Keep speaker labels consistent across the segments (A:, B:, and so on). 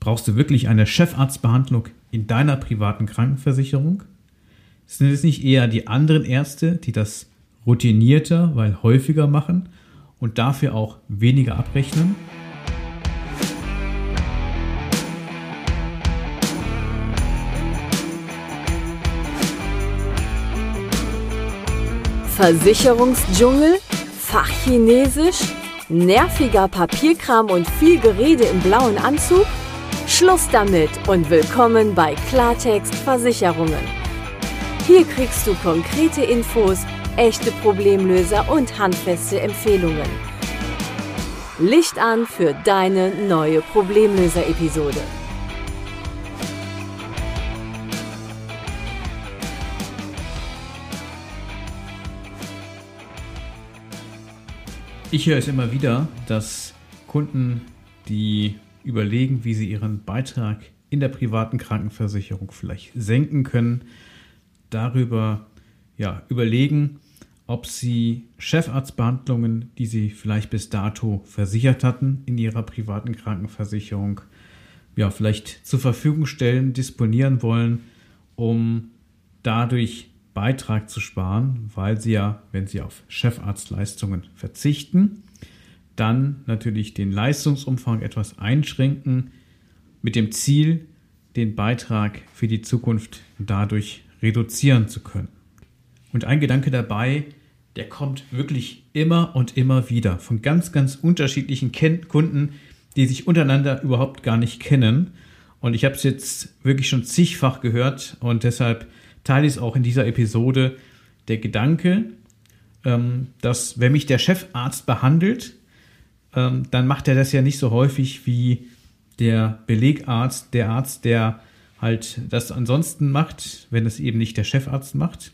A: Brauchst du wirklich eine Chefarztbehandlung in deiner privaten Krankenversicherung? Sind es nicht eher die anderen Ärzte, die das routinierter, weil häufiger machen und dafür auch weniger abrechnen?
B: Versicherungsdschungel, Fachchinesisch, nerviger Papierkram und viel Gerede im blauen Anzug? Schluss damit und willkommen bei Klartext Versicherungen. Hier kriegst du konkrete Infos, echte Problemlöser und handfeste Empfehlungen. Licht an für deine neue Problemlöser-Episode.
A: Ich höre es immer wieder, dass Kunden, die überlegen, wie sie ihren Beitrag in der privaten Krankenversicherung vielleicht senken können, darüber ja, überlegen, ob sie Chefarztbehandlungen, die sie vielleicht bis dato versichert hatten in ihrer privaten Krankenversicherung, ja, vielleicht zur Verfügung stellen, disponieren wollen, um dadurch Beitrag zu sparen, weil sie ja, wenn sie auf Chefarztleistungen verzichten, dann natürlich den Leistungsumfang etwas einschränken, mit dem Ziel, den Beitrag für die Zukunft dadurch reduzieren zu können. Und ein Gedanke dabei, der kommt wirklich immer und immer wieder von ganz, ganz unterschiedlichen Kunden, die sich untereinander überhaupt gar nicht kennen. Und ich habe es jetzt wirklich schon zigfach gehört und deshalb teile ich es auch in dieser Episode, der Gedanke, ähm, dass wenn mich der Chefarzt behandelt, ähm, dann macht er das ja nicht so häufig wie der Belegarzt, der Arzt, der halt das ansonsten macht, wenn es eben nicht der Chefarzt macht.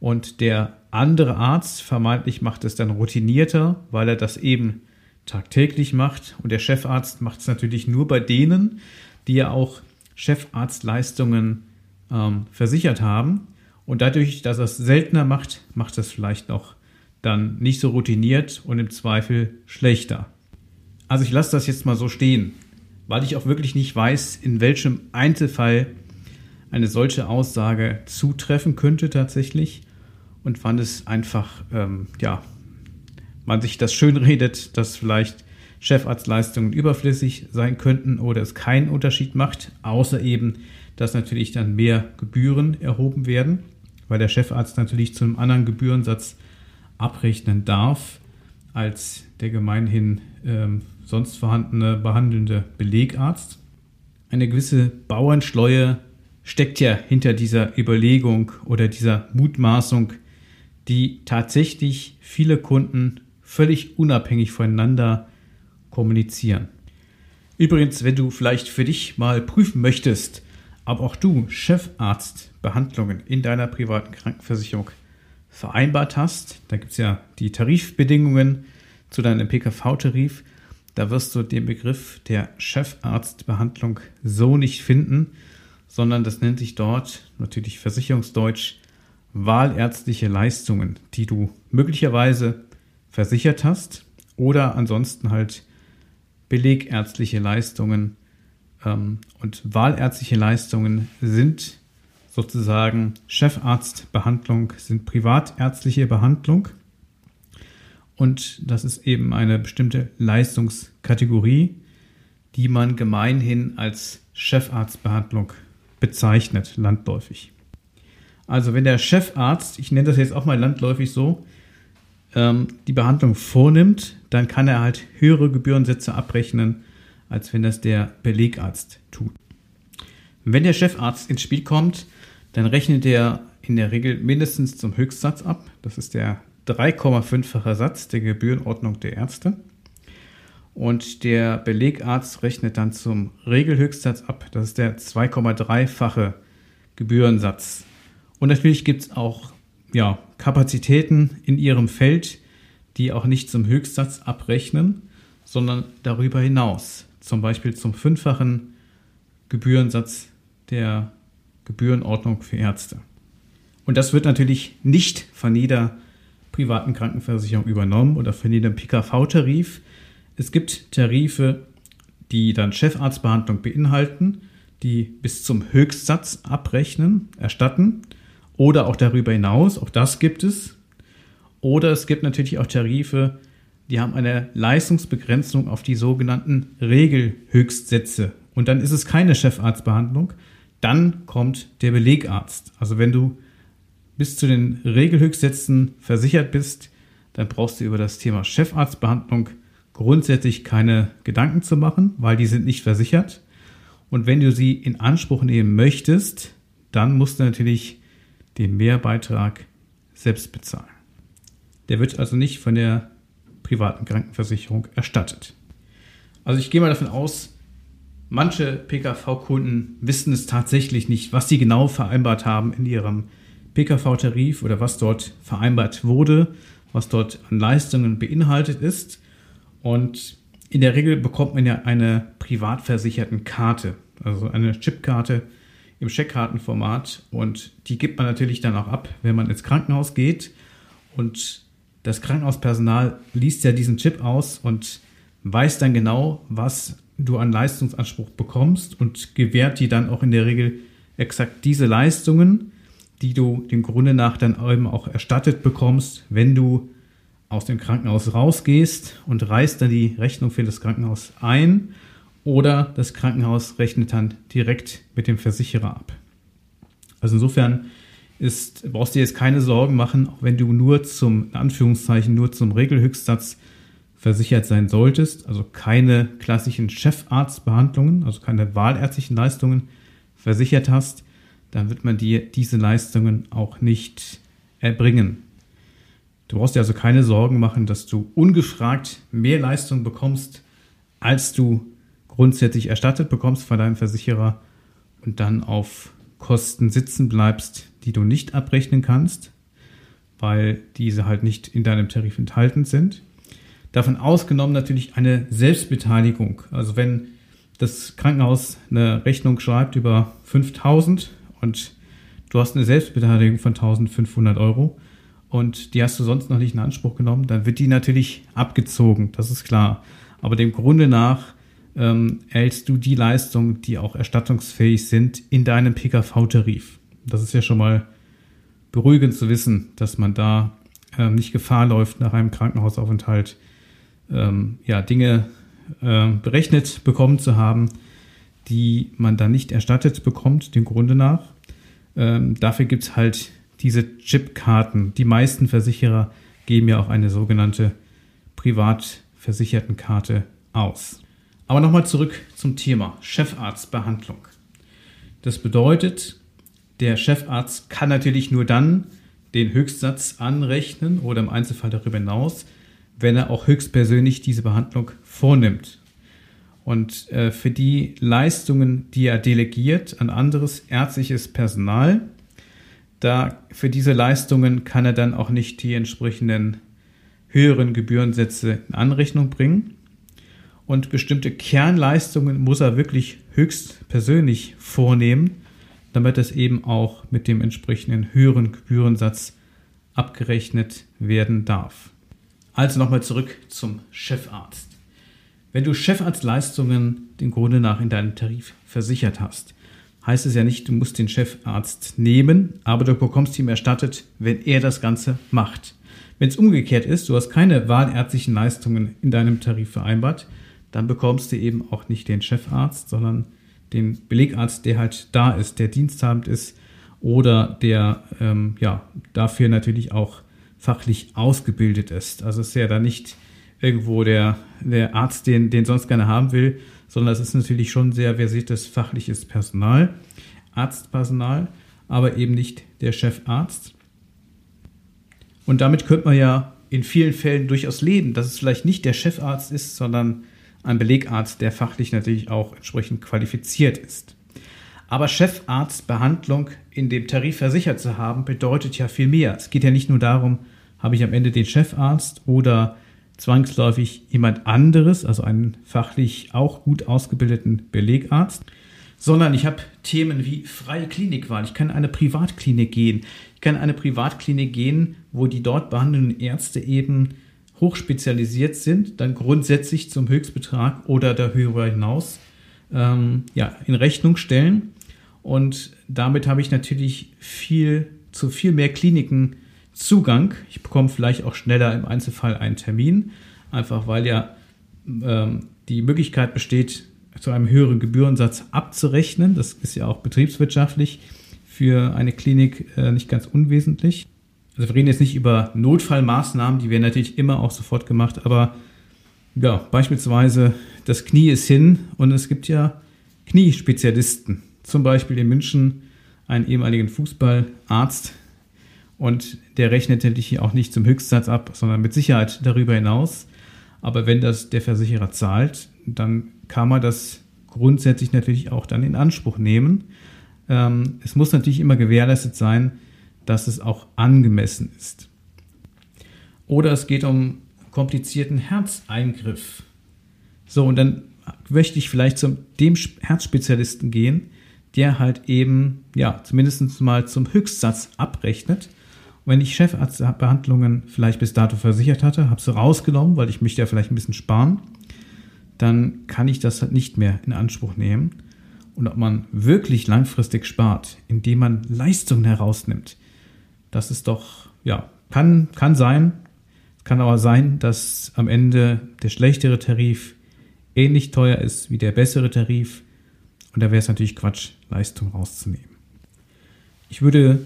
A: Und der andere Arzt vermeintlich macht es dann routinierter, weil er das eben tagtäglich macht. Und der Chefarzt macht es natürlich nur bei denen, die ja auch Chefarztleistungen ähm, versichert haben. Und dadurch, dass er es seltener macht, macht es vielleicht noch dann nicht so routiniert und im Zweifel schlechter. Also ich lasse das jetzt mal so stehen, weil ich auch wirklich nicht weiß, in welchem Einzelfall eine solche Aussage zutreffen könnte tatsächlich und wann es einfach, ähm, ja, man sich das schön redet, dass vielleicht Chefarztleistungen überflüssig sein könnten oder es keinen Unterschied macht, außer eben dass natürlich dann mehr Gebühren erhoben werden, weil der Chefarzt natürlich zu einem anderen Gebührensatz abrechnen darf als der gemeinhin ähm, sonst vorhandene behandelnde Belegarzt. Eine gewisse Bauernschleue steckt ja hinter dieser Überlegung oder dieser Mutmaßung, die tatsächlich viele Kunden völlig unabhängig voneinander kommunizieren. Übrigens, wenn du vielleicht für dich mal prüfen möchtest, ob auch du Chefarztbehandlungen in deiner privaten Krankenversicherung vereinbart hast. Da gibt es ja die Tarifbedingungen zu deinem PKV-Tarif. Da wirst du den Begriff der Chefarztbehandlung so nicht finden, sondern das nennt sich dort natürlich versicherungsdeutsch wahlärztliche Leistungen, die du möglicherweise versichert hast oder ansonsten halt belegärztliche Leistungen, ähm, und wahlärztliche Leistungen sind sozusagen Chefarztbehandlung, sind privatärztliche Behandlung. Und das ist eben eine bestimmte Leistungskategorie, die man gemeinhin als Chefarztbehandlung bezeichnet, landläufig. Also wenn der Chefarzt, ich nenne das jetzt auch mal landläufig so, ähm, die Behandlung vornimmt, dann kann er halt höhere Gebührensätze abrechnen als wenn das der Belegarzt tut. Wenn der Chefarzt ins Spiel kommt, dann rechnet er in der Regel mindestens zum Höchstsatz ab. Das ist der 3,5-fache Satz der Gebührenordnung der Ärzte. Und der Belegarzt rechnet dann zum Regelhöchstsatz ab. Das ist der 2,3-fache Gebührensatz. Und natürlich gibt es auch ja, Kapazitäten in ihrem Feld, die auch nicht zum Höchstsatz abrechnen, sondern darüber hinaus zum Beispiel zum fünffachen Gebührensatz der Gebührenordnung für Ärzte. Und das wird natürlich nicht von jeder privaten Krankenversicherung übernommen oder von jedem PKV-Tarif. Es gibt Tarife, die dann Chefarztbehandlung beinhalten, die bis zum Höchstsatz abrechnen, erstatten oder auch darüber hinaus, auch das gibt es. Oder es gibt natürlich auch Tarife, die haben eine Leistungsbegrenzung auf die sogenannten Regelhöchstsätze. Und dann ist es keine Chefarztbehandlung, dann kommt der Belegarzt. Also wenn du bis zu den Regelhöchstsätzen versichert bist, dann brauchst du über das Thema Chefarztbehandlung grundsätzlich keine Gedanken zu machen, weil die sind nicht versichert. Und wenn du sie in Anspruch nehmen möchtest, dann musst du natürlich den Mehrbeitrag selbst bezahlen. Der wird also nicht von der privaten Krankenversicherung erstattet. Also ich gehe mal davon aus, manche PKV-Kunden wissen es tatsächlich nicht, was sie genau vereinbart haben in ihrem PKV-Tarif oder was dort vereinbart wurde, was dort an Leistungen beinhaltet ist. Und in der Regel bekommt man ja eine privat versicherten Karte, also eine Chipkarte im Scheckkartenformat. Und die gibt man natürlich dann auch ab, wenn man ins Krankenhaus geht. Und das Krankenhauspersonal liest ja diesen Chip aus und weiß dann genau, was du an Leistungsanspruch bekommst und gewährt die dann auch in der Regel exakt diese Leistungen, die du dem Grunde nach dann eben auch erstattet bekommst, wenn du aus dem Krankenhaus rausgehst und reißt dann die Rechnung für das Krankenhaus ein oder das Krankenhaus rechnet dann direkt mit dem Versicherer ab. Also insofern ist, brauchst du dir jetzt keine Sorgen machen, auch wenn du nur zum, in Anführungszeichen, nur zum Regelhöchstsatz versichert sein solltest, also keine klassischen Chefarztbehandlungen, also keine wahlärztlichen Leistungen versichert hast, dann wird man dir diese Leistungen auch nicht erbringen. Du brauchst dir also keine Sorgen machen, dass du ungefragt mehr Leistung bekommst, als du grundsätzlich erstattet bekommst von deinem Versicherer und dann auf Kosten sitzen bleibst, die du nicht abrechnen kannst, weil diese halt nicht in deinem Tarif enthalten sind. Davon ausgenommen natürlich eine Selbstbeteiligung. Also wenn das Krankenhaus eine Rechnung schreibt über 5000 und du hast eine Selbstbeteiligung von 1500 Euro und die hast du sonst noch nicht in Anspruch genommen, dann wird die natürlich abgezogen, das ist klar. Aber dem Grunde nach ähm, erhältst du die Leistungen, die auch erstattungsfähig sind, in deinem PKV-Tarif. Das ist ja schon mal beruhigend zu wissen, dass man da ähm, nicht Gefahr läuft, nach einem Krankenhausaufenthalt ähm, ja, Dinge äh, berechnet bekommen zu haben, die man dann nicht erstattet bekommt, dem Grunde nach. Ähm, dafür gibt es halt diese Chipkarten. Die meisten Versicherer geben ja auch eine sogenannte Privatversichertenkarte aus. Aber nochmal zurück zum Thema Chefarztbehandlung. Das bedeutet, der Chefarzt kann natürlich nur dann den Höchstsatz anrechnen oder im Einzelfall darüber hinaus, wenn er auch höchstpersönlich diese Behandlung vornimmt. Und äh, für die Leistungen, die er delegiert an anderes ärztliches Personal, da für diese Leistungen kann er dann auch nicht die entsprechenden höheren Gebührensätze in Anrechnung bringen. Und bestimmte Kernleistungen muss er wirklich höchst persönlich vornehmen, damit es eben auch mit dem entsprechenden höheren Gebührensatz abgerechnet werden darf. Also nochmal zurück zum Chefarzt. Wenn du Chefarztleistungen den Grunde nach in deinem Tarif versichert hast, heißt es ja nicht, du musst den Chefarzt nehmen, aber du bekommst ihm erstattet, wenn er das Ganze macht. Wenn es umgekehrt ist, du hast keine wahlärztlichen Leistungen in deinem Tarif vereinbart, dann bekommst du eben auch nicht den Chefarzt, sondern den Belegarzt, der halt da ist, der diensthabend ist oder der ähm, ja dafür natürlich auch fachlich ausgebildet ist. Also es ist ja da nicht irgendwo der, der Arzt, den, den sonst gerne haben will, sondern es ist natürlich schon sehr versiertes fachliches Personal, Arztpersonal, aber eben nicht der Chefarzt. Und damit könnte man ja in vielen Fällen durchaus leben, dass es vielleicht nicht der Chefarzt ist, sondern ein Belegarzt, der fachlich natürlich auch entsprechend qualifiziert ist. Aber Chefarztbehandlung in dem Tarif versichert zu haben, bedeutet ja viel mehr. Es geht ja nicht nur darum, habe ich am Ende den Chefarzt oder zwangsläufig jemand anderes, also einen fachlich auch gut ausgebildeten Belegarzt, sondern ich habe Themen wie freie Klinikwahl. Ich kann in eine Privatklinik gehen. Ich kann in eine Privatklinik gehen, wo die dort behandelnden Ärzte eben hochspezialisiert sind, dann grundsätzlich zum Höchstbetrag oder darüber hinaus ähm, ja, in Rechnung stellen. Und damit habe ich natürlich viel zu viel mehr Kliniken Zugang. Ich bekomme vielleicht auch schneller im Einzelfall einen Termin, einfach weil ja ähm, die Möglichkeit besteht, zu einem höheren Gebührensatz abzurechnen. Das ist ja auch betriebswirtschaftlich für eine Klinik äh, nicht ganz unwesentlich. Also wir reden jetzt nicht über Notfallmaßnahmen, die werden natürlich immer auch sofort gemacht, aber ja, beispielsweise das Knie ist hin und es gibt ja Kniespezialisten. Zum Beispiel in München einen ehemaligen Fußballarzt und der rechnet natürlich auch nicht zum Höchstsatz ab, sondern mit Sicherheit darüber hinaus. Aber wenn das der Versicherer zahlt, dann kann man das grundsätzlich natürlich auch dann in Anspruch nehmen. Ähm, es muss natürlich immer gewährleistet sein, dass es auch angemessen ist. Oder es geht um komplizierten Herzeingriff. So, und dann möchte ich vielleicht zu dem Herzspezialisten gehen, der halt eben, ja, zumindest mal zum Höchstsatz abrechnet. Und wenn ich Chefarztbehandlungen vielleicht bis dato versichert hatte, habe sie rausgenommen, weil ich möchte ja vielleicht ein bisschen sparen, dann kann ich das halt nicht mehr in Anspruch nehmen. Und ob man wirklich langfristig spart, indem man Leistungen herausnimmt, das ist doch, ja, kann, kann sein. Kann aber sein, dass am Ende der schlechtere Tarif ähnlich teuer ist wie der bessere Tarif. Und da wäre es natürlich Quatsch, Leistung rauszunehmen. Ich würde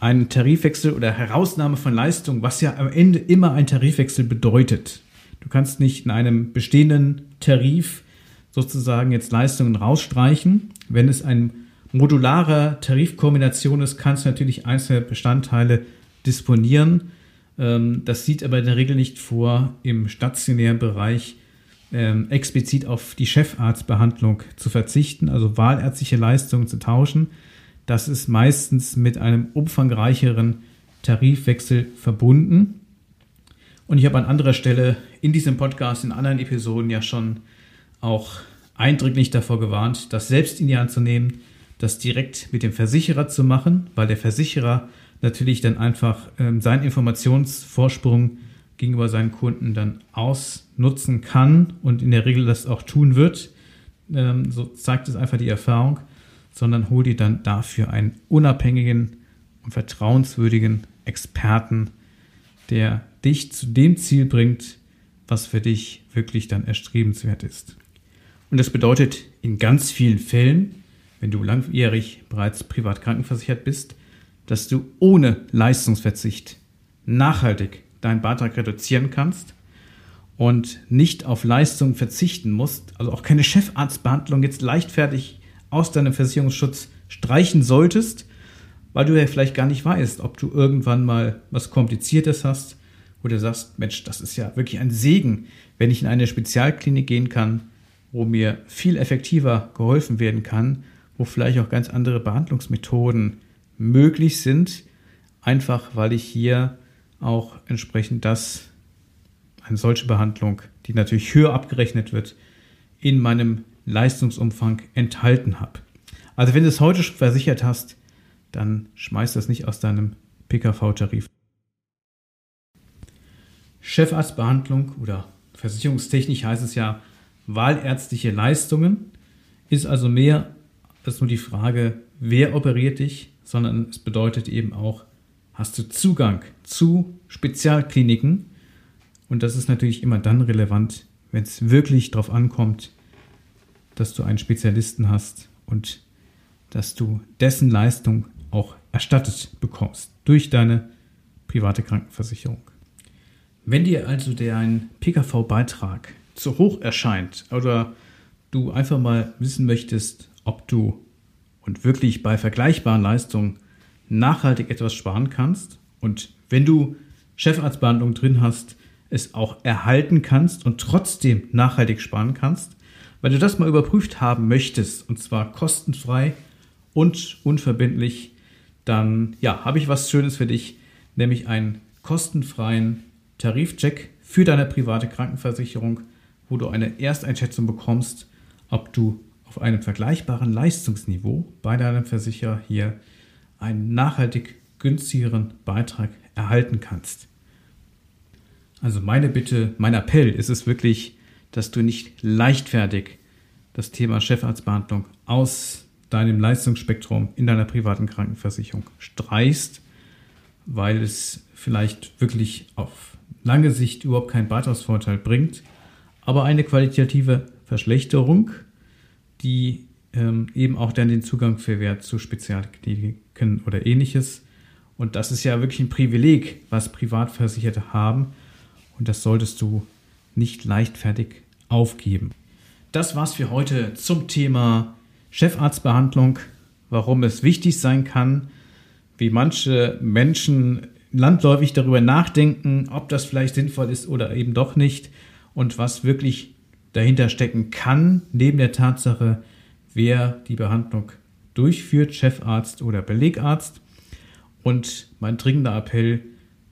A: einen Tarifwechsel oder Herausnahme von Leistung, was ja am Ende immer ein Tarifwechsel bedeutet. Du kannst nicht in einem bestehenden Tarif sozusagen jetzt Leistungen rausstreichen. Wenn es ein modularer Tarifkombination ist, kannst du natürlich einzelne Bestandteile disponieren. Ähm, das sieht aber in der Regel nicht vor, im stationären Bereich ähm, explizit auf die Chefarztbehandlung zu verzichten, also wahlärztliche Leistungen zu tauschen. Das ist meistens mit einem umfangreicheren Tarifwechsel verbunden. Und ich habe an anderer Stelle in diesem Podcast, in anderen Episoden ja schon auch eindrücklich davor gewarnt, das selbst in die Hand zu nehmen, das direkt mit dem Versicherer zu machen, weil der Versicherer natürlich dann einfach ähm, seinen Informationsvorsprung gegenüber seinen Kunden dann ausnutzen kann und in der Regel das auch tun wird. Ähm, so zeigt es einfach die Erfahrung, sondern hol dir dann dafür einen unabhängigen und vertrauenswürdigen Experten, der dich zu dem Ziel bringt, was für dich wirklich dann erstrebenswert ist. Und das bedeutet in ganz vielen Fällen, wenn du langjährig bereits privat krankenversichert bist, dass du ohne Leistungsverzicht nachhaltig deinen Beitrag reduzieren kannst und nicht auf Leistung verzichten musst, also auch keine Chefarztbehandlung jetzt leichtfertig aus deinem Versicherungsschutz streichen solltest, weil du ja vielleicht gar nicht weißt, ob du irgendwann mal was Kompliziertes hast, wo du sagst, Mensch, das ist ja wirklich ein Segen, wenn ich in eine Spezialklinik gehen kann, wo mir viel effektiver geholfen werden kann wo vielleicht auch ganz andere Behandlungsmethoden möglich sind, einfach weil ich hier auch entsprechend das, eine solche Behandlung, die natürlich höher abgerechnet wird, in meinem Leistungsumfang enthalten habe. Also wenn du es heute schon versichert hast, dann schmeiß das nicht aus deinem PKV-Tarif. Chefarztbehandlung oder versicherungstechnisch heißt es ja wahlärztliche Leistungen, ist also mehr ist nur die Frage, wer operiert dich, sondern es bedeutet eben auch, hast du Zugang zu Spezialkliniken? Und das ist natürlich immer dann relevant, wenn es wirklich darauf ankommt, dass du einen Spezialisten hast und dass du dessen Leistung auch erstattet bekommst durch deine private Krankenversicherung. Wenn dir also der ein PKV-Beitrag zu hoch erscheint oder du einfach mal wissen möchtest, ob du und wirklich bei vergleichbaren Leistungen nachhaltig etwas sparen kannst und wenn du Chefarztbehandlung drin hast, es auch erhalten kannst und trotzdem nachhaltig sparen kannst, weil du das mal überprüft haben möchtest und zwar kostenfrei und unverbindlich, dann ja, habe ich was Schönes für dich, nämlich einen kostenfreien Tarifcheck für deine private Krankenversicherung, wo du eine Ersteinschätzung bekommst, ob du auf einem vergleichbaren Leistungsniveau bei deinem Versicherer hier einen nachhaltig günstigeren Beitrag erhalten kannst. Also meine Bitte, mein Appell ist es wirklich, dass du nicht leichtfertig das Thema Chefarztbehandlung aus deinem Leistungsspektrum in deiner privaten Krankenversicherung streichst, weil es vielleicht wirklich auf lange Sicht überhaupt keinen Beitragsvorteil bringt, aber eine qualitative Verschlechterung, die ähm, eben auch dann den Zugang verwehrt zu Spezialkliniken oder ähnliches. Und das ist ja wirklich ein Privileg, was Privatversicherte haben. Und das solltest du nicht leichtfertig aufgeben. Das war's für heute zum Thema Chefarztbehandlung, warum es wichtig sein kann, wie manche Menschen landläufig darüber nachdenken, ob das vielleicht sinnvoll ist oder eben doch nicht und was wirklich dahinter stecken kann, neben der Tatsache, wer die Behandlung durchführt, Chefarzt oder Belegarzt. Und mein dringender Appell,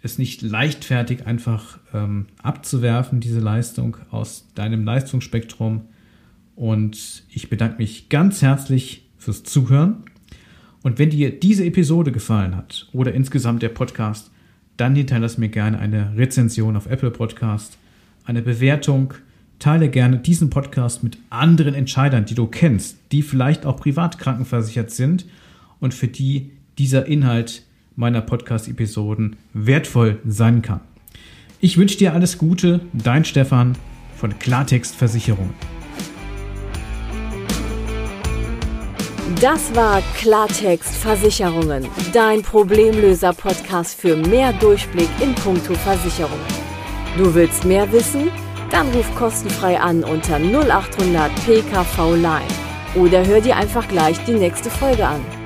A: es nicht leichtfertig einfach ähm, abzuwerfen, diese Leistung aus deinem Leistungsspektrum. Und ich bedanke mich ganz herzlich fürs Zuhören. Und wenn dir diese Episode gefallen hat oder insgesamt der Podcast, dann hinterlass mir gerne eine Rezension auf Apple Podcast, eine Bewertung Teile gerne diesen Podcast mit anderen Entscheidern, die du kennst, die vielleicht auch privat krankenversichert sind und für die dieser Inhalt meiner Podcast-Episoden wertvoll sein kann. Ich wünsche dir alles Gute, dein Stefan von Klartext Versicherung.
B: Das war Klartext Versicherungen, dein Problemlöser-Podcast für mehr Durchblick in puncto Versicherungen. Du willst mehr wissen? Dann ruf kostenfrei an unter 0800 PKV Line oder hör dir einfach gleich die nächste Folge an.